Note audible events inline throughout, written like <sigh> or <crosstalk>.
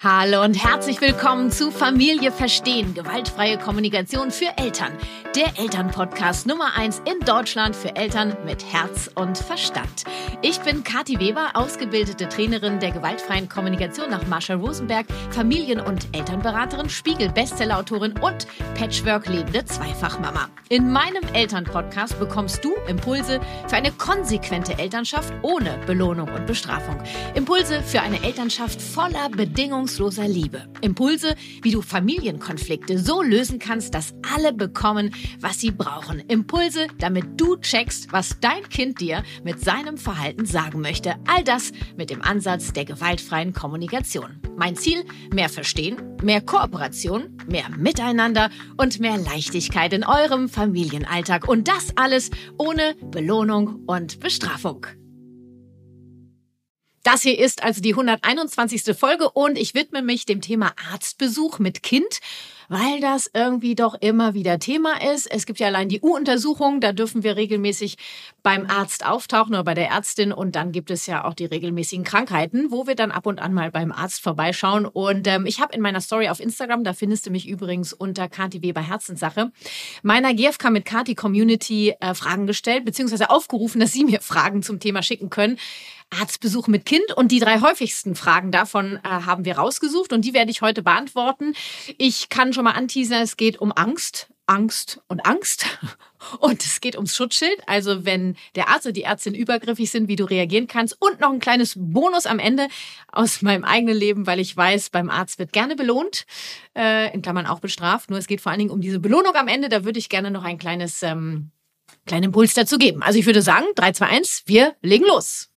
Hallo und herzlich willkommen zu Familie Verstehen, gewaltfreie Kommunikation für Eltern. Der Elternpodcast Nummer eins in Deutschland für Eltern mit Herz und Verstand. Ich bin Kathi Weber, ausgebildete Trainerin der gewaltfreien Kommunikation nach Marshall Rosenberg, Familien- und Elternberaterin, Spiegel-Bestsellerautorin und Patchwork-lebende Zweifachmama. In meinem Elternpodcast bekommst du Impulse für eine konsequente Elternschaft ohne Belohnung und Bestrafung. Impulse für eine Elternschaft voller Bedingungen bedingungsloser Liebe. Impulse, wie du Familienkonflikte so lösen kannst, dass alle bekommen, was sie brauchen. Impulse, damit du checkst, was dein Kind dir mit seinem Verhalten sagen möchte. All das mit dem Ansatz der gewaltfreien Kommunikation. Mein Ziel, mehr Verstehen, mehr Kooperation, mehr Miteinander und mehr Leichtigkeit in eurem Familienalltag. Und das alles ohne Belohnung und Bestrafung. Das hier ist also die 121. Folge und ich widme mich dem Thema Arztbesuch mit Kind, weil das irgendwie doch immer wieder Thema ist. Es gibt ja allein die U-Untersuchung, da dürfen wir regelmäßig beim Arzt auftauchen oder bei der Ärztin und dann gibt es ja auch die regelmäßigen Krankheiten, wo wir dann ab und an mal beim Arzt vorbeischauen. Und ähm, ich habe in meiner Story auf Instagram, da findest du mich übrigens unter Kati Weber Herzenssache, meiner GFK mit Kati Community äh, Fragen gestellt, beziehungsweise aufgerufen, dass sie mir Fragen zum Thema schicken können. Arztbesuch mit Kind. Und die drei häufigsten Fragen davon äh, haben wir rausgesucht und die werde ich heute beantworten. Ich kann schon mal anteasern, es geht um Angst. Angst und Angst. <laughs> Und es geht ums Schutzschild. Also wenn der Arzt oder die Ärztin übergriffig sind, wie du reagieren kannst. Und noch ein kleines Bonus am Ende aus meinem eigenen Leben, weil ich weiß, beim Arzt wird gerne belohnt, äh, in Klammern auch bestraft. Nur es geht vor allen Dingen um diese Belohnung am Ende. Da würde ich gerne noch ein kleines, ähm, kleinen Impuls dazu geben. Also ich würde sagen, 3, 2, 1, wir legen los.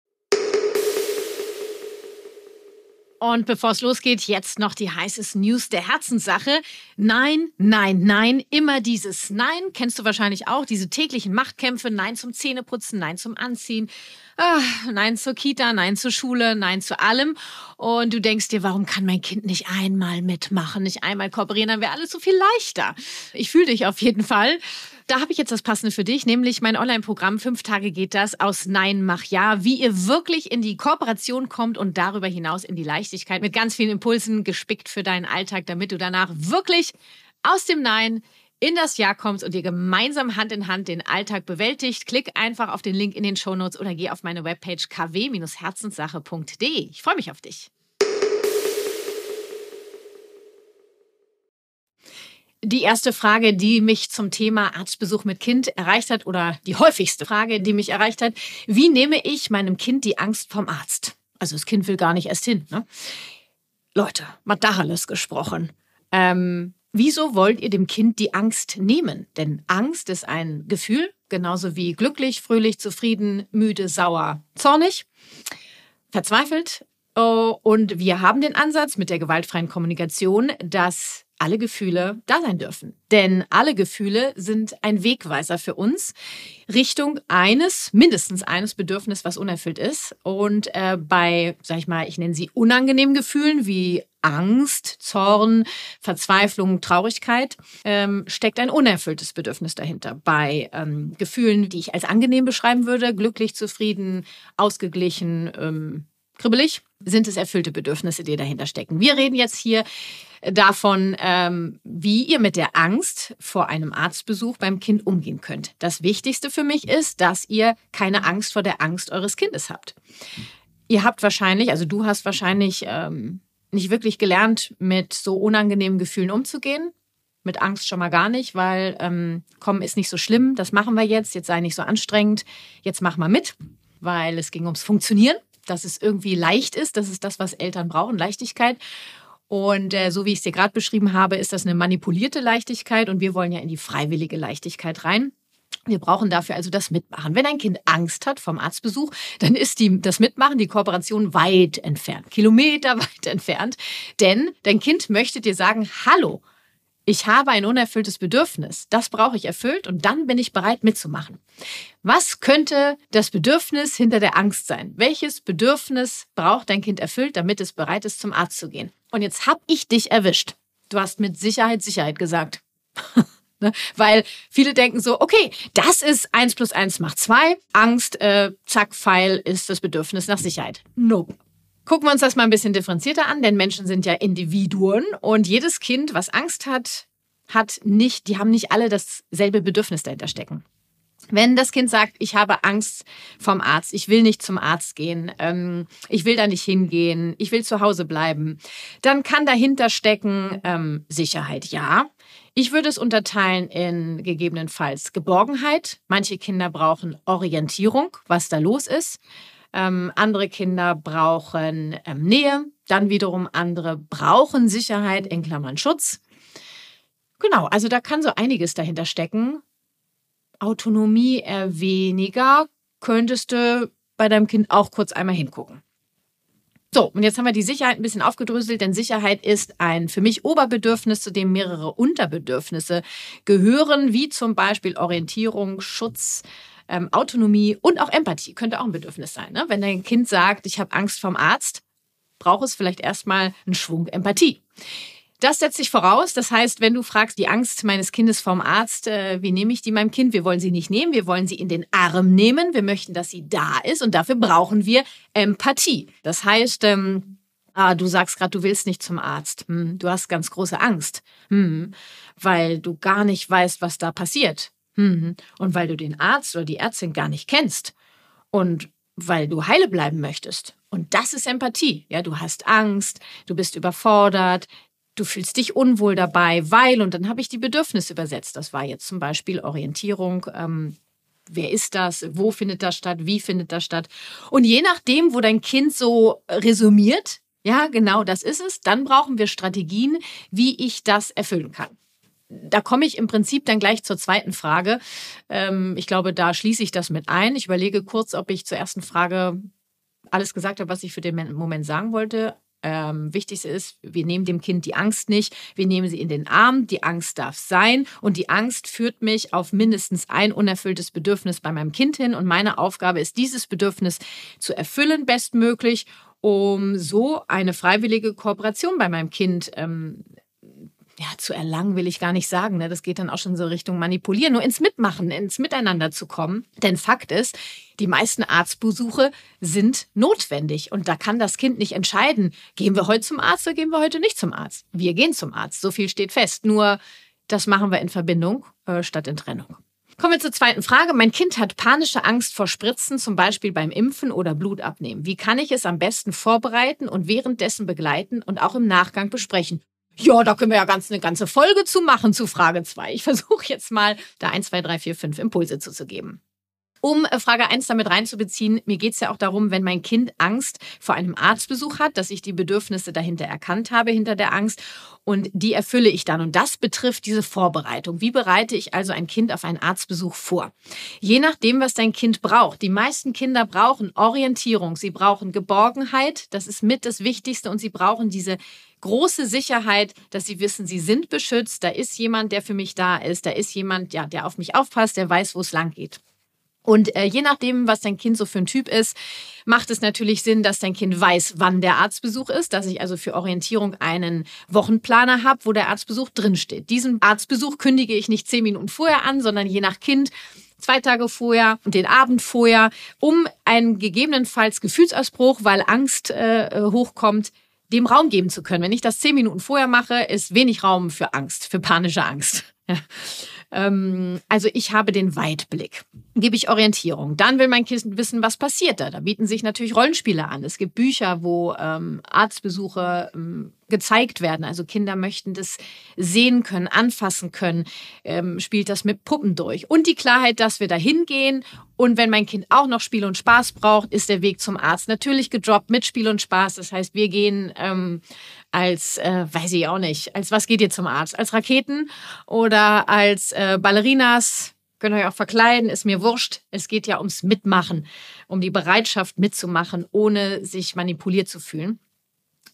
Und bevor es losgeht, jetzt noch die heißeste News der Herzenssache. Nein, nein, nein, immer dieses Nein. Kennst du wahrscheinlich auch, diese täglichen Machtkämpfe. Nein zum Zähneputzen, Nein zum Anziehen. Ah, nein zur Kita, nein zur Schule, nein zu allem. Und du denkst dir, warum kann mein Kind nicht einmal mitmachen, nicht einmal kooperieren, dann wäre alles so viel leichter. Ich fühle dich auf jeden Fall. Da habe ich jetzt das Passende für dich, nämlich mein Online-Programm Fünf Tage geht das aus Nein, mach ja, wie ihr wirklich in die Kooperation kommt und darüber hinaus in die Leichtigkeit mit ganz vielen Impulsen gespickt für deinen Alltag, damit du danach wirklich aus dem Nein in das Jahr kommst und ihr gemeinsam Hand in Hand den Alltag bewältigt. Klick einfach auf den Link in den Shownotes oder geh auf meine Webpage kw-herzenssache.de. Ich freue mich auf dich. Die erste Frage, die mich zum Thema Arztbesuch mit Kind erreicht hat, oder die häufigste Frage, die mich erreicht hat, wie nehme ich meinem Kind die Angst vom Arzt? Also das Kind will gar nicht erst hin. Ne? Leute, mal Dacheles gesprochen. Ähm, wieso wollt ihr dem Kind die Angst nehmen? Denn Angst ist ein Gefühl, genauso wie glücklich, fröhlich, zufrieden, müde, sauer, zornig, verzweifelt. Oh, und wir haben den Ansatz mit der gewaltfreien Kommunikation, dass alle Gefühle da sein dürfen. Denn alle Gefühle sind ein Wegweiser für uns Richtung eines, mindestens eines Bedürfnisses, was unerfüllt ist. Und äh, bei, sag ich mal, ich nenne sie unangenehmen Gefühlen wie Angst, Zorn, Verzweiflung, Traurigkeit, ähm, steckt ein unerfülltes Bedürfnis dahinter. Bei ähm, Gefühlen, die ich als angenehm beschreiben würde, glücklich, zufrieden, ausgeglichen, ähm, kribbelig, sind es erfüllte Bedürfnisse, die dahinter stecken. Wir reden jetzt hier davon, ähm, wie ihr mit der Angst vor einem Arztbesuch beim Kind umgehen könnt. Das Wichtigste für mich ist, dass ihr keine Angst vor der Angst eures Kindes habt. Ihr habt wahrscheinlich, also du hast wahrscheinlich ähm, nicht wirklich gelernt, mit so unangenehmen Gefühlen umzugehen. Mit Angst schon mal gar nicht, weil ähm, kommen ist nicht so schlimm, das machen wir jetzt, jetzt sei nicht so anstrengend, jetzt mach mal mit, weil es ging ums Funktionieren, dass es irgendwie leicht ist, das ist das, was Eltern brauchen, Leichtigkeit. Und äh, so wie ich es dir gerade beschrieben habe, ist das eine manipulierte Leichtigkeit und wir wollen ja in die freiwillige Leichtigkeit rein. Wir brauchen dafür also das Mitmachen. Wenn ein Kind Angst hat vom Arztbesuch, dann ist die, das Mitmachen, die Kooperation weit entfernt, Kilometer <laughs> weit entfernt. Denn dein Kind möchte dir sagen, hallo, ich habe ein unerfülltes Bedürfnis. Das brauche ich erfüllt und dann bin ich bereit mitzumachen. Was könnte das Bedürfnis hinter der Angst sein? Welches Bedürfnis braucht dein Kind erfüllt, damit es bereit ist, zum Arzt zu gehen? Und jetzt habe ich dich erwischt. Du hast mit Sicherheit Sicherheit gesagt. <laughs> ne? Weil viele denken so, okay, das ist eins plus eins macht zwei. Angst, äh, zack, Pfeil ist das Bedürfnis nach Sicherheit. Nope Gucken wir uns das mal ein bisschen differenzierter an, denn Menschen sind ja Individuen und jedes Kind, was Angst hat, hat nicht, die haben nicht alle dasselbe Bedürfnis dahinter stecken. Wenn das Kind sagt, ich habe Angst vom Arzt, ich will nicht zum Arzt gehen, ähm, ich will da nicht hingehen, ich will zu Hause bleiben, dann kann dahinter stecken ähm, Sicherheit, ja. Ich würde es unterteilen in gegebenenfalls Geborgenheit. Manche Kinder brauchen Orientierung, was da los ist. Ähm, andere Kinder brauchen ähm, Nähe. Dann wiederum andere brauchen Sicherheit, in Klammern Schutz. Genau, also da kann so einiges dahinter stecken. Autonomie eher weniger. Könntest du bei deinem Kind auch kurz einmal hingucken. So, und jetzt haben wir die Sicherheit ein bisschen aufgedröselt, denn Sicherheit ist ein für mich Oberbedürfnis, zu dem mehrere Unterbedürfnisse gehören, wie zum Beispiel Orientierung, Schutz, ähm, Autonomie und auch Empathie könnte auch ein Bedürfnis sein. Ne? Wenn dein Kind sagt, ich habe Angst vom Arzt, braucht es vielleicht erstmal einen Schwung Empathie. Das setzt sich voraus. Das heißt, wenn du fragst, die Angst meines Kindes vom Arzt, äh, wie nehme ich die meinem Kind? Wir wollen sie nicht nehmen, wir wollen sie in den Arm nehmen. Wir möchten, dass sie da ist und dafür brauchen wir Empathie. Das heißt, ähm, ah, du sagst gerade, du willst nicht zum Arzt. Hm, du hast ganz große Angst, hm, weil du gar nicht weißt, was da passiert. Hm, und weil du den Arzt oder die Ärztin gar nicht kennst. Und weil du heile bleiben möchtest. Und das ist Empathie. Ja, du hast Angst, du bist überfordert, du fühlst dich unwohl dabei, weil, und dann habe ich die Bedürfnisse übersetzt. Das war jetzt zum Beispiel Orientierung. Ähm, wer ist das? Wo findet das statt? Wie findet das statt? Und je nachdem, wo dein Kind so resümiert, ja, genau das ist es, dann brauchen wir Strategien, wie ich das erfüllen kann. Da komme ich im Prinzip dann gleich zur zweiten Frage. Ähm, ich glaube, da schließe ich das mit ein. Ich überlege kurz, ob ich zur ersten Frage alles gesagt habe, was ich für den Moment sagen wollte. Ähm, Wichtigste ist, wir nehmen dem Kind die Angst nicht, wir nehmen sie in den Arm, die Angst darf sein. Und die Angst führt mich auf mindestens ein unerfülltes Bedürfnis bei meinem Kind hin. Und meine Aufgabe ist, dieses Bedürfnis zu erfüllen bestmöglich, um so eine freiwillige Kooperation bei meinem Kind ähm, ja, zu erlangen will ich gar nicht sagen. Ne? Das geht dann auch schon so Richtung Manipulieren, nur ins Mitmachen, ins Miteinander zu kommen. Denn Fakt ist, die meisten Arztbesuche sind notwendig und da kann das Kind nicht entscheiden, gehen wir heute zum Arzt oder gehen wir heute nicht zum Arzt. Wir gehen zum Arzt, so viel steht fest. Nur das machen wir in Verbindung äh, statt in Trennung. Kommen wir zur zweiten Frage. Mein Kind hat panische Angst vor Spritzen, zum Beispiel beim Impfen oder Blutabnehmen. Wie kann ich es am besten vorbereiten und währenddessen begleiten und auch im Nachgang besprechen? Ja, da können wir ja ganz eine ganze Folge zu machen zu Frage 2. Ich <laughs> versuche jetzt mal da 1, 2, 3, 4, 5 Impulse zuzugeben. Um äh, Frage 1 damit reinzubeziehen, mir geht es ja auch darum, wenn mein Kind Angst vor einem Arztbesuch hat, dass ich die Bedürfnisse dahinter erkannt habe, hinter der Angst. Und die erfülle ich dann. Und das betrifft diese Vorbereitung. Wie bereite ich also ein Kind auf einen Arztbesuch vor? Je nachdem, was dein Kind braucht. Die meisten Kinder brauchen Orientierung. Sie brauchen Geborgenheit. Das ist mit das Wichtigste. Und sie brauchen diese große Sicherheit, dass sie wissen, sie sind beschützt. Da ist jemand, der für mich da ist. Da ist jemand, ja, der auf mich aufpasst, der weiß, wo es lang geht. Und äh, je nachdem, was dein Kind so für ein Typ ist, macht es natürlich Sinn, dass dein Kind weiß, wann der Arztbesuch ist, dass ich also für Orientierung einen Wochenplaner habe, wo der Arztbesuch drinsteht. Diesen Arztbesuch kündige ich nicht zehn Minuten vorher an, sondern je nach Kind zwei Tage vorher und den Abend vorher, um einen gegebenenfalls Gefühlsausbruch, weil Angst äh, hochkommt, dem Raum geben zu können. Wenn ich das zehn Minuten vorher mache, ist wenig Raum für Angst, für panische Angst. <laughs> Ähm, also ich habe den Weitblick. Gebe ich Orientierung. Dann will mein Kind wissen, was passiert da. Da bieten sich natürlich Rollenspiele an. Es gibt Bücher, wo ähm, Arztbesuche ähm, gezeigt werden. Also Kinder möchten das sehen können, anfassen können, ähm, spielt das mit Puppen durch. Und die Klarheit, dass wir da hingehen und wenn mein Kind auch noch Spiel und Spaß braucht, ist der Weg zum Arzt natürlich gedroppt mit Spiel und Spaß. Das heißt, wir gehen ähm, als, äh, weiß ich auch nicht, als was geht ihr zum Arzt? Als Raketen oder als äh, Ballerinas? Könnt ihr euch auch verkleiden, ist mir wurscht. Es geht ja ums Mitmachen, um die Bereitschaft mitzumachen, ohne sich manipuliert zu fühlen.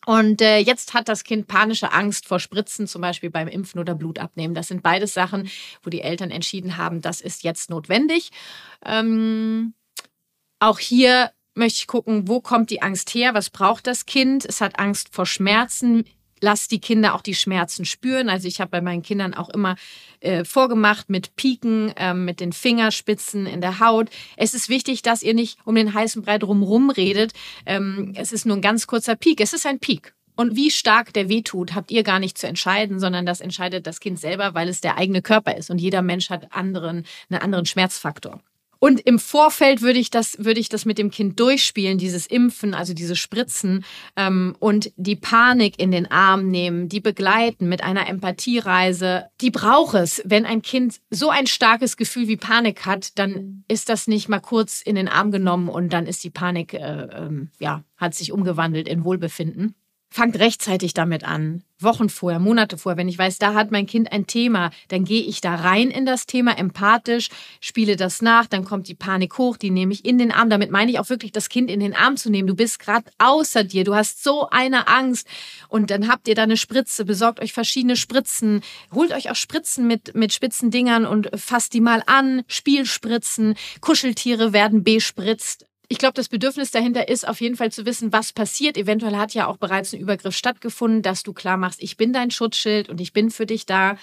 Und äh, jetzt hat das Kind panische Angst vor Spritzen, zum Beispiel beim Impfen oder Blutabnehmen. Das sind beides Sachen, wo die Eltern entschieden haben, das ist jetzt notwendig. Ähm, auch hier möchte ich gucken, wo kommt die Angst her? Was braucht das Kind? Es hat Angst vor Schmerzen. lass die Kinder auch die Schmerzen spüren. Also ich habe bei meinen Kindern auch immer äh, vorgemacht mit Piken, äh, mit den Fingerspitzen in der Haut. Es ist wichtig, dass ihr nicht um den heißen Brei drumherum redet. Ähm, es ist nur ein ganz kurzer Peak. Es ist ein Peak. Und wie stark der wehtut, habt ihr gar nicht zu entscheiden, sondern das entscheidet das Kind selber, weil es der eigene Körper ist. Und jeder Mensch hat anderen, einen anderen Schmerzfaktor. Und im Vorfeld würde ich das, würde ich das mit dem Kind durchspielen, dieses Impfen, also diese Spritzen ähm, und die Panik in den Arm nehmen, die begleiten mit einer Empathiereise. Die braucht es. Wenn ein Kind so ein starkes Gefühl wie Panik hat, dann ist das nicht mal kurz in den Arm genommen und dann ist die Panik, äh, ähm, ja, hat sich umgewandelt in Wohlbefinden fangt rechtzeitig damit an. Wochen vorher, Monate vorher, wenn ich weiß, da hat mein Kind ein Thema, dann gehe ich da rein in das Thema, empathisch, spiele das nach, dann kommt die Panik hoch, die nehme ich in den Arm. Damit meine ich auch wirklich, das Kind in den Arm zu nehmen. Du bist gerade außer dir, du hast so eine Angst und dann habt ihr da eine Spritze, besorgt euch verschiedene Spritzen, holt euch auch Spritzen mit, mit spitzen Dingern und fasst die mal an, Spielspritzen, Kuscheltiere werden bespritzt ich glaube, das Bedürfnis dahinter ist auf jeden Fall zu wissen, was passiert. Eventuell hat ja auch bereits ein Übergriff stattgefunden, dass du klar machst, ich bin dein Schutzschild und ich bin für dich da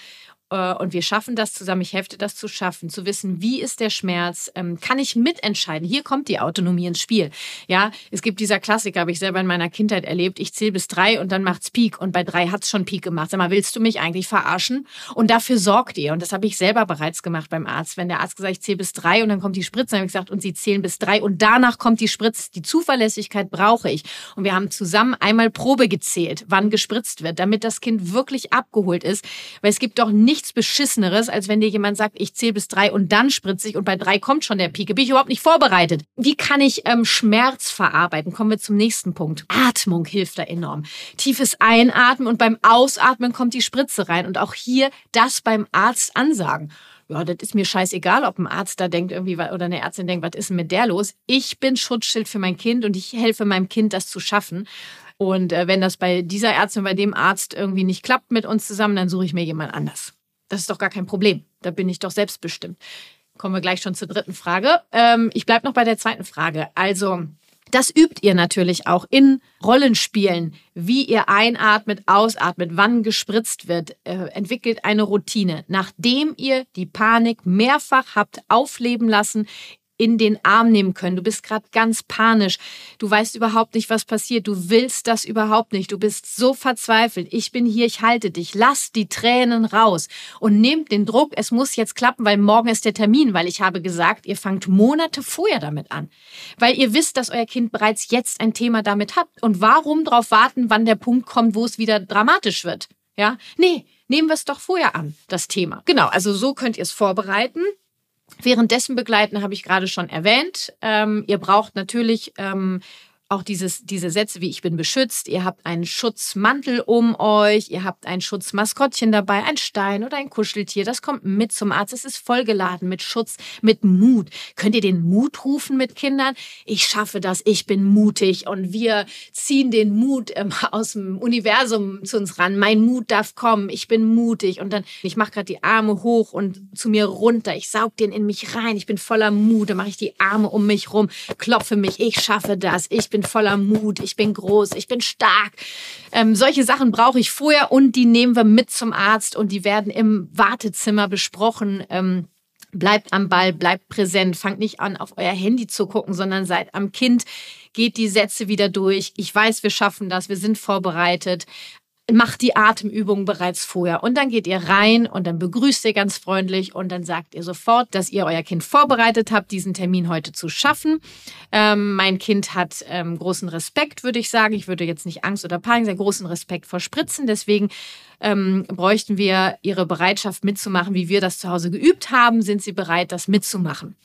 und wir schaffen das zusammen. Ich helfe das zu schaffen, zu wissen, wie ist der Schmerz, ähm, kann ich mitentscheiden. Hier kommt die Autonomie ins Spiel. Ja, es gibt dieser Klassiker, habe ich selber in meiner Kindheit erlebt. Ich zähle bis drei und dann macht's Peak und bei drei hat's schon Peak gemacht. Sag mal, willst du mich eigentlich verarschen? Und dafür sorgt ihr. Und das habe ich selber bereits gemacht beim Arzt. Wenn der Arzt gesagt, ich zähle bis drei und dann kommt die Spritze, dann habe ich gesagt, und sie zählen bis drei und danach kommt die Spritze. Die Zuverlässigkeit brauche ich. Und wir haben zusammen einmal Probe gezählt, wann gespritzt wird, damit das Kind wirklich abgeholt ist. Weil es gibt doch nichts nichts Beschisseneres, als wenn dir jemand sagt, ich zähle bis drei und dann spritze ich und bei drei kommt schon der Pike. Bin ich überhaupt nicht vorbereitet. Wie kann ich ähm, Schmerz verarbeiten? Kommen wir zum nächsten Punkt. Atmung hilft da enorm. Tiefes Einatmen und beim Ausatmen kommt die Spritze rein. Und auch hier das beim Arzt ansagen ja, das ist mir scheißegal, ob ein Arzt da denkt irgendwie oder eine Ärztin denkt, was ist denn mit der los? Ich bin Schutzschild für mein Kind und ich helfe meinem Kind, das zu schaffen. Und äh, wenn das bei dieser Ärztin, bei dem Arzt irgendwie nicht klappt mit uns zusammen, dann suche ich mir jemand anders. Das ist doch gar kein Problem. Da bin ich doch selbstbestimmt. Kommen wir gleich schon zur dritten Frage. Ähm, ich bleibe noch bei der zweiten Frage. Also, das übt ihr natürlich auch in Rollenspielen, wie ihr einatmet, ausatmet, wann gespritzt wird. Äh, entwickelt eine Routine. Nachdem ihr die Panik mehrfach habt aufleben lassen, in den Arm nehmen können. Du bist gerade ganz panisch. Du weißt überhaupt nicht, was passiert. Du willst das überhaupt nicht. Du bist so verzweifelt. Ich bin hier, ich halte dich. Lass die Tränen raus und nehmt den Druck. Es muss jetzt klappen, weil morgen ist der Termin, weil ich habe gesagt, ihr fangt Monate vorher damit an. Weil ihr wisst, dass euer Kind bereits jetzt ein Thema damit hat. Und warum darauf warten, wann der Punkt kommt, wo es wieder dramatisch wird? Ja? Nee, nehmen wir es doch vorher an, das Thema. Genau, also so könnt ihr es vorbereiten. Währenddessen begleiten habe ich gerade schon erwähnt. Ähm, ihr braucht natürlich ähm, auch dieses, diese Sätze wie ich bin beschützt, ihr habt einen Schutzmantel um euch, ihr habt ein Schutzmaskottchen dabei, ein Stein oder ein Kuscheltier, das kommt mit zum Arzt, es ist vollgeladen mit Schutz, mit Mut. Könnt ihr den Mut rufen mit Kindern? Ich schaffe das, ich bin mutig und wir ziehen den Mut ähm, aus dem Universum zu uns ran. Mein Mut darf kommen, ich bin mutig und dann, ich mache gerade die Arme hoch und zu mir runter, ich saug den in mich rein, ich bin voller Mut, dann mache ich die Arme um mich rum, klopfe mich, ich schaffe das, ich bin voller Mut, ich bin groß, ich bin stark. Ähm, solche Sachen brauche ich vorher und die nehmen wir mit zum Arzt und die werden im Wartezimmer besprochen. Ähm, bleibt am Ball, bleibt präsent, fangt nicht an, auf euer Handy zu gucken, sondern seid am Kind, geht die Sätze wieder durch. Ich weiß, wir schaffen das, wir sind vorbereitet macht die Atemübung bereits vorher. Und dann geht ihr rein und dann begrüßt ihr ganz freundlich und dann sagt ihr sofort, dass ihr euer Kind vorbereitet habt, diesen Termin heute zu schaffen. Ähm, mein Kind hat ähm, großen Respekt, würde ich sagen. Ich würde jetzt nicht Angst oder Panik sagen, großen Respekt vor Spritzen. Deswegen ähm, bräuchten wir ihre Bereitschaft mitzumachen, wie wir das zu Hause geübt haben. Sind sie bereit, das mitzumachen?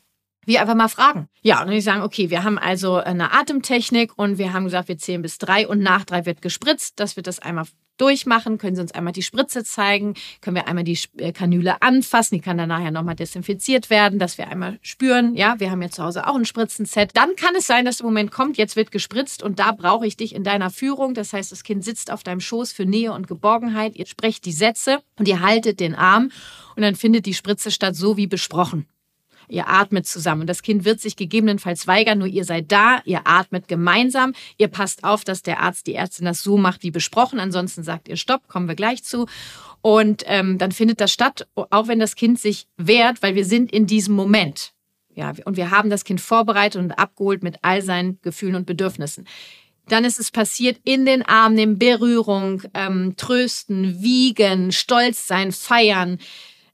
wir einfach mal fragen. Ja, und ich sagen, okay, wir haben also eine Atemtechnik und wir haben gesagt, wir zählen bis drei und nach drei wird gespritzt, dass wir das einmal durchmachen. Können Sie uns einmal die Spritze zeigen? Können wir einmal die äh, Kanüle anfassen? Die kann dann nachher nochmal desinfiziert werden, dass wir einmal spüren. Ja, wir haben ja zu Hause auch ein Spritzenset. Dann kann es sein, dass der Moment kommt, jetzt wird gespritzt und da brauche ich dich in deiner Führung. Das heißt, das Kind sitzt auf deinem Schoß für Nähe und Geborgenheit. Ihr sprecht die Sätze und ihr haltet den Arm und dann findet die Spritze statt, so wie besprochen. Ihr atmet zusammen. Das Kind wird sich gegebenenfalls weigern, nur ihr seid da, ihr atmet gemeinsam, ihr passt auf, dass der Arzt, die Ärztin das so macht wie besprochen. Ansonsten sagt ihr Stopp, kommen wir gleich zu. Und ähm, dann findet das statt, auch wenn das Kind sich wehrt, weil wir sind in diesem Moment. Ja, und wir haben das Kind vorbereitet und abgeholt mit all seinen Gefühlen und Bedürfnissen. Dann ist es passiert, in den Arm nehmen, Berührung, ähm, trösten, wiegen, stolz sein, feiern,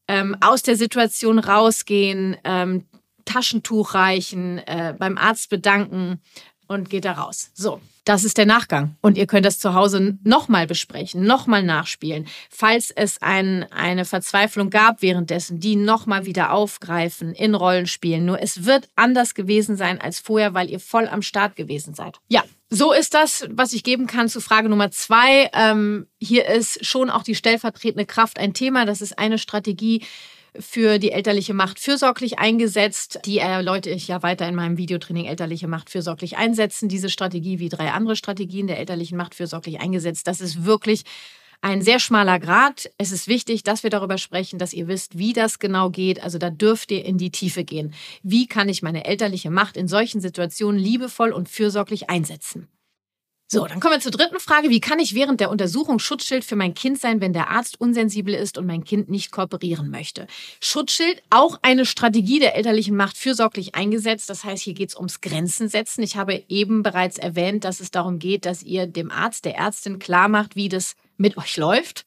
ähm, aus der Situation rausgehen, ähm, Taschentuch reichen, äh, beim Arzt bedanken und geht da raus. So, das ist der Nachgang. Und ihr könnt das zu Hause nochmal besprechen, nochmal nachspielen. Falls es ein, eine Verzweiflung gab währenddessen, die nochmal wieder aufgreifen, in Rollen spielen. Nur es wird anders gewesen sein als vorher, weil ihr voll am Start gewesen seid. Ja, so ist das, was ich geben kann zu Frage Nummer zwei. Ähm, hier ist schon auch die stellvertretende Kraft ein Thema. Das ist eine Strategie, für die elterliche Macht fürsorglich eingesetzt. Die erläutere ich ja weiter in meinem Videotraining Elterliche Macht fürsorglich einsetzen. Diese Strategie wie drei andere Strategien der elterlichen Macht fürsorglich eingesetzt. Das ist wirklich ein sehr schmaler Grad. Es ist wichtig, dass wir darüber sprechen, dass ihr wisst, wie das genau geht. Also da dürft ihr in die Tiefe gehen. Wie kann ich meine elterliche Macht in solchen Situationen liebevoll und fürsorglich einsetzen? So, dann kommen wir zur dritten Frage. Wie kann ich während der Untersuchung Schutzschild für mein Kind sein, wenn der Arzt unsensibel ist und mein Kind nicht kooperieren möchte? Schutzschild, auch eine Strategie der elterlichen Macht fürsorglich eingesetzt. Das heißt, hier geht es ums Grenzen setzen. Ich habe eben bereits erwähnt, dass es darum geht, dass ihr dem Arzt, der Ärztin klar macht, wie das mit euch läuft.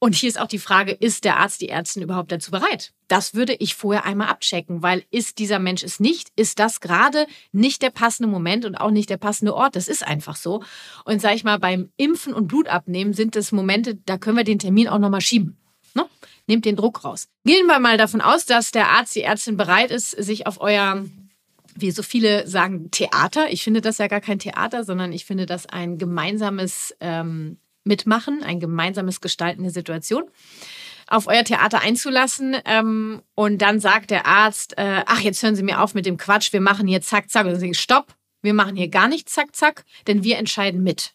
Und hier ist auch die Frage, ist der Arzt, die Ärztin überhaupt dazu bereit? Das würde ich vorher einmal abchecken, weil ist dieser Mensch es nicht, ist das gerade nicht der passende Moment und auch nicht der passende Ort. Das ist einfach so. Und sag ich mal, beim Impfen und Blutabnehmen sind das Momente, da können wir den Termin auch nochmal schieben. Ne? Nehmt den Druck raus. Gehen wir mal davon aus, dass der Arzt, die Ärztin bereit ist, sich auf euer wie so viele sagen, Theater. Ich finde das ja gar kein Theater, sondern ich finde das ein gemeinsames ähm, mitmachen, ein gemeinsames Gestalten der Situation, auf euer Theater einzulassen. Ähm, und dann sagt der Arzt, äh, ach, jetzt hören Sie mir auf mit dem Quatsch, wir machen hier zack, zack. Und sagen, stopp, wir machen hier gar nicht zack, zack, denn wir entscheiden mit.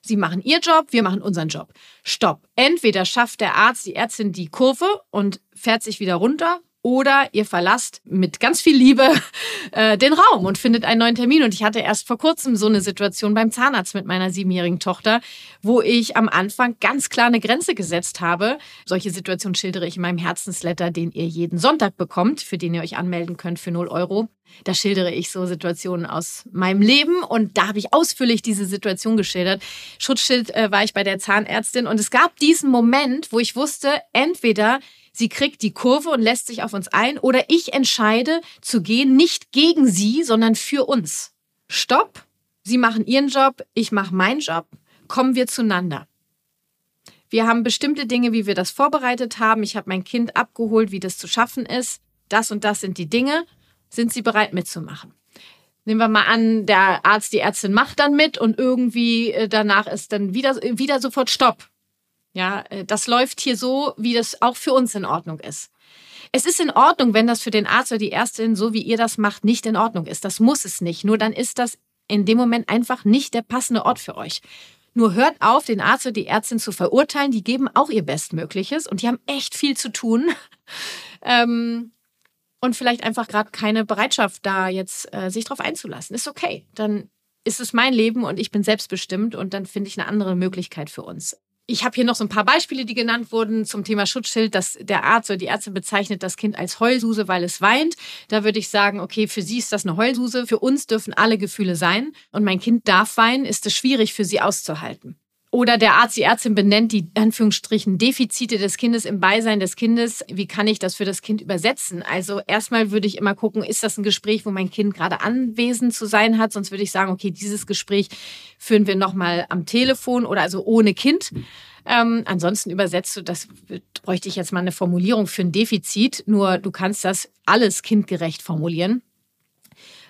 Sie machen ihr Job, wir machen unseren Job. Stopp. Entweder schafft der Arzt, die Ärztin die Kurve und fährt sich wieder runter oder ihr verlasst mit ganz viel Liebe <laughs> äh, den Raum und findet einen neuen Termin. Und ich hatte erst vor kurzem so eine Situation beim Zahnarzt mit meiner siebenjährigen Tochter, wo ich am Anfang ganz klar eine Grenze gesetzt habe. Solche Situationen schildere ich in meinem Herzensletter, den ihr jeden Sonntag bekommt, für den ihr euch anmelden könnt für 0 Euro. Da schildere ich so Situationen aus meinem Leben und da habe ich ausführlich diese Situation geschildert. Schutzschild äh, war ich bei der Zahnärztin und es gab diesen Moment, wo ich wusste, entweder sie kriegt die Kurve und lässt sich auf uns ein oder ich entscheide zu gehen, nicht gegen sie, sondern für uns. Stopp, sie machen ihren Job, ich mache meinen Job, kommen wir zueinander. Wir haben bestimmte Dinge, wie wir das vorbereitet haben. Ich habe mein Kind abgeholt, wie das zu schaffen ist. Das und das sind die Dinge. Sind Sie bereit mitzumachen? Nehmen wir mal an, der Arzt, die Ärztin macht dann mit und irgendwie äh, danach ist dann wieder, wieder sofort Stopp. Ja, äh, das läuft hier so, wie das auch für uns in Ordnung ist. Es ist in Ordnung, wenn das für den Arzt oder die Ärztin, so wie ihr das macht, nicht in Ordnung ist. Das muss es nicht. Nur dann ist das in dem Moment einfach nicht der passende Ort für euch. Nur hört auf, den Arzt oder die Ärztin zu verurteilen. Die geben auch ihr Bestmögliches und die haben echt viel zu tun. <laughs> ähm, und vielleicht einfach gerade keine Bereitschaft da jetzt äh, sich drauf einzulassen. Ist okay. Dann ist es mein Leben und ich bin selbstbestimmt und dann finde ich eine andere Möglichkeit für uns. Ich habe hier noch so ein paar Beispiele, die genannt wurden zum Thema Schutzschild, dass der Arzt oder die Ärztin bezeichnet das Kind als Heulsuse, weil es weint. Da würde ich sagen, okay, für sie ist das eine Heulsuse, für uns dürfen alle Gefühle sein und mein Kind darf weinen, ist es schwierig für sie auszuhalten. Oder der Arzt, die Ärztin benennt die Anführungsstrichen Defizite des Kindes im Beisein des Kindes. Wie kann ich das für das Kind übersetzen? Also erstmal würde ich immer gucken, ist das ein Gespräch, wo mein Kind gerade anwesend zu sein hat? Sonst würde ich sagen, okay, dieses Gespräch führen wir nochmal am Telefon oder also ohne Kind. Ähm, ansonsten übersetzt du, das bräuchte ich jetzt mal eine Formulierung für ein Defizit. Nur du kannst das alles kindgerecht formulieren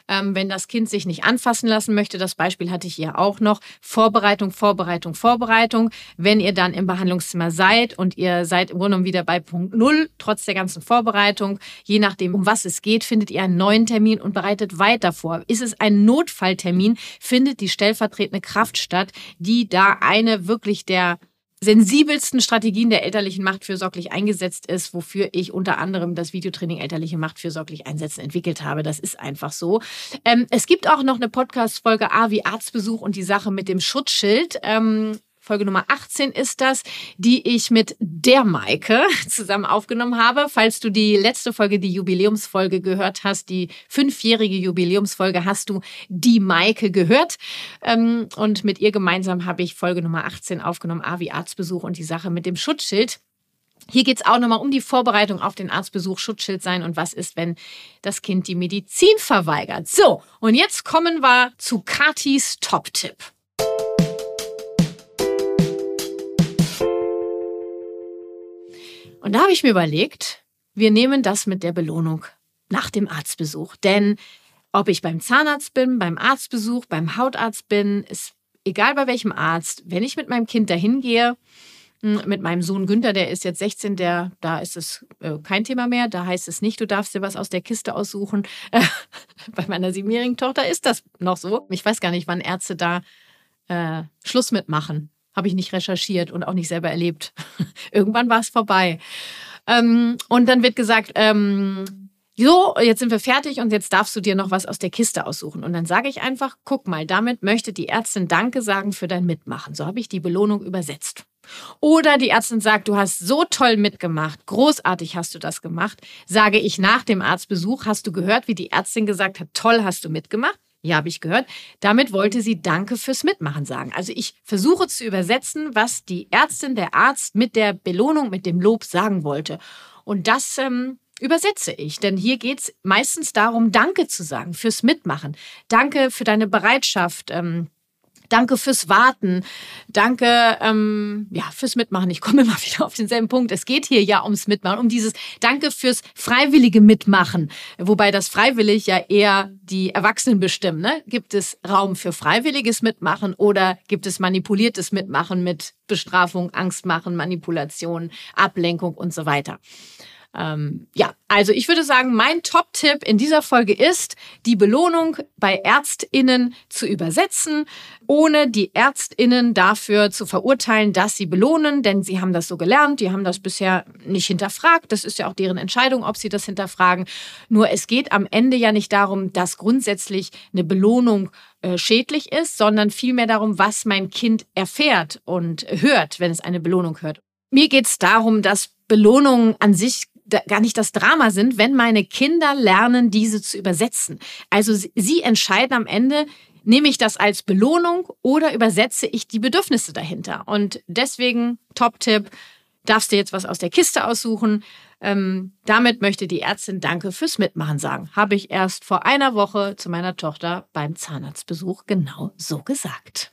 ähm, wenn das Kind sich nicht anfassen lassen möchte. Das Beispiel hatte ich hier auch noch. Vorbereitung, Vorbereitung, Vorbereitung. Wenn ihr dann im Behandlungszimmer seid und ihr seid im Grunde genommen wieder bei Punkt Null, trotz der ganzen Vorbereitung, je nachdem, um was es geht, findet ihr einen neuen Termin und bereitet weiter vor. Ist es ein Notfalltermin, findet die stellvertretende Kraft statt, die da eine wirklich der sensibelsten Strategien der elterlichen Macht fürsorglich eingesetzt ist, wofür ich unter anderem das Videotraining elterliche Macht fürsorglich einsetzen entwickelt habe. Das ist einfach so. Ähm, es gibt auch noch eine Podcast-Folge A wie Arztbesuch und die Sache mit dem Schutzschild. Ähm, Folge Nummer 18 ist das, die ich mit der Maike <laughs> zusammen aufgenommen habe. Falls du die letzte Folge, die Jubiläumsfolge gehört hast, die fünfjährige Jubiläumsfolge, hast du die Maike gehört. Ähm, und mit ihr gemeinsam habe ich Folge Nummer 18 aufgenommen, A wie Arztbesuch und die Sache mit dem Schutzschild. Hier geht es auch nochmal um die Vorbereitung auf den Arztbesuch, Schutzschild sein und was ist, wenn das Kind die Medizin verweigert. So, und jetzt kommen wir zu Katis Top-Tipp. Und da habe ich mir überlegt, wir nehmen das mit der Belohnung nach dem Arztbesuch. Denn ob ich beim Zahnarzt bin, beim Arztbesuch, beim Hautarzt bin, ist egal bei welchem Arzt, wenn ich mit meinem Kind dahin gehe, hm, mit meinem Sohn Günther, der ist jetzt 16, der, da ist es äh, kein Thema mehr. Da heißt es nicht, du darfst dir was aus der Kiste aussuchen. <laughs> Bei meiner siebenjährigen Tochter ist das noch so. Ich weiß gar nicht, wann Ärzte da äh, Schluss mitmachen. Habe ich nicht recherchiert und auch nicht selber erlebt. <laughs> Irgendwann war es vorbei. Ähm, und dann wird gesagt, ähm, so, jetzt sind wir fertig und jetzt darfst du dir noch was aus der Kiste aussuchen. Und dann sage ich einfach, guck mal, damit möchte die Ärztin Danke sagen für dein Mitmachen. So habe ich die Belohnung übersetzt. Oder die Ärztin sagt, du hast so toll mitgemacht, großartig hast du das gemacht. Sage ich nach dem Arztbesuch, hast du gehört, wie die Ärztin gesagt hat, toll hast du mitgemacht? Ja, habe ich gehört. Damit wollte sie Danke fürs Mitmachen sagen. Also ich versuche zu übersetzen, was die Ärztin, der Arzt mit der Belohnung, mit dem Lob sagen wollte. Und das ähm, übersetze ich. Denn hier geht es meistens darum, Danke zu sagen fürs Mitmachen. Danke für deine Bereitschaft. Ähm, Danke fürs Warten. Danke ähm, ja, fürs Mitmachen. Ich komme <laughs> immer wieder auf denselben Punkt. Es geht hier ja ums Mitmachen, um dieses Danke fürs freiwillige Mitmachen. Wobei das freiwillig ja eher die Erwachsenen bestimmen. Ne? Gibt es Raum für freiwilliges Mitmachen oder gibt es manipuliertes Mitmachen mit Bestrafung, Angstmachen, Manipulation, Ablenkung und so weiter? Ähm, ja, also ich würde sagen, mein Top-Tipp in dieser Folge ist, die Belohnung bei ÄrztInnen zu übersetzen, ohne die ÄrztInnen dafür zu verurteilen, dass sie belohnen, denn sie haben das so gelernt, die haben das bisher nicht hinterfragt. Das ist ja auch deren Entscheidung, ob sie das hinterfragen. Nur es geht am Ende ja nicht darum, dass grundsätzlich eine Belohnung äh, schädlich ist, sondern vielmehr darum, was mein Kind erfährt und hört, wenn es eine Belohnung hört. Mir geht es darum, dass Belohnungen an sich gar nicht das Drama sind, wenn meine Kinder lernen, diese zu übersetzen. Also sie entscheiden am Ende, nehme ich das als Belohnung oder übersetze ich die Bedürfnisse dahinter. Und deswegen, Top-Tipp, darfst du jetzt was aus der Kiste aussuchen. Ähm, damit möchte die Ärztin Danke fürs Mitmachen sagen. Habe ich erst vor einer Woche zu meiner Tochter beim Zahnarztbesuch genau so gesagt.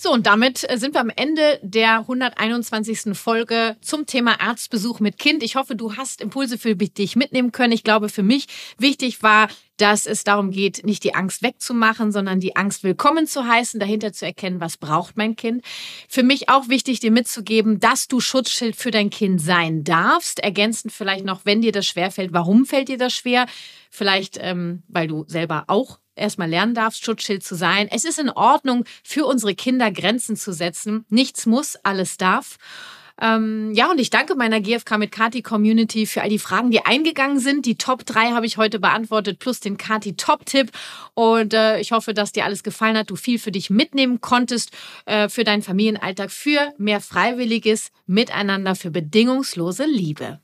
So, und damit äh, sind wir am Ende der 121. Folge zum Thema Arztbesuch mit Kind. Ich hoffe, du hast Impulse für dich mitnehmen können. Ich glaube, für mich wichtig war, dass es darum geht, nicht die Angst wegzumachen, sondern die Angst willkommen zu heißen, dahinter zu erkennen, was braucht mein Kind. Für mich auch wichtig, dir mitzugeben, dass du Schutzschild für dein Kind sein darfst. Ergänzend vielleicht noch, wenn dir das schwerfällt, warum fällt dir das schwer? Vielleicht, ähm, weil du selber auch erstmal lernen darfst, Schutzschild zu sein. Es ist in Ordnung, für unsere Kinder Grenzen zu setzen. Nichts muss, alles darf. Ähm, ja, und ich danke meiner GFK mit Kati Community für all die Fragen, die eingegangen sind. Die Top 3 habe ich heute beantwortet, plus den Kati Top-Tipp. Und äh, ich hoffe, dass dir alles gefallen hat, du viel für dich mitnehmen konntest, äh, für deinen Familienalltag, für mehr freiwilliges Miteinander, für bedingungslose Liebe.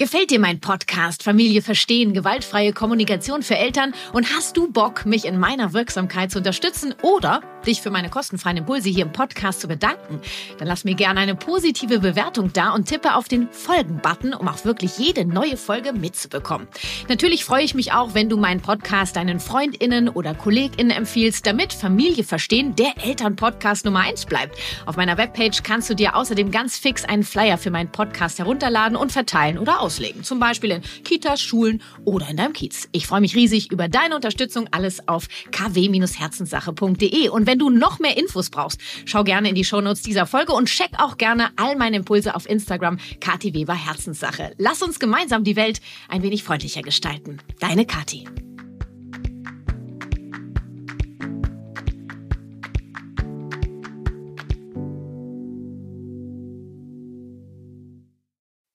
Gefällt dir mein Podcast Familie verstehen, gewaltfreie Kommunikation für Eltern und hast du Bock, mich in meiner Wirksamkeit zu unterstützen oder dich für meine kostenfreien Impulse hier im Podcast zu bedanken? Dann lass mir gerne eine positive Bewertung da und tippe auf den Folgen-Button, um auch wirklich jede neue Folge mitzubekommen. Natürlich freue ich mich auch, wenn du meinen Podcast deinen FreundInnen oder KollegInnen empfiehlst, damit Familie verstehen der Elternpodcast Nummer eins bleibt. Auf meiner Webpage kannst du dir außerdem ganz fix einen Flyer für meinen Podcast herunterladen und verteilen oder auswählen auslegen. Zum Beispiel in Kitas, Schulen oder in deinem Kiez. Ich freue mich riesig über deine Unterstützung. Alles auf kw-herzenssache.de. Und wenn du noch mehr Infos brauchst, schau gerne in die Shownotes dieser Folge und check auch gerne all meine Impulse auf Instagram Kati Weber Herzenssache. Lass uns gemeinsam die Welt ein wenig freundlicher gestalten. Deine Kati.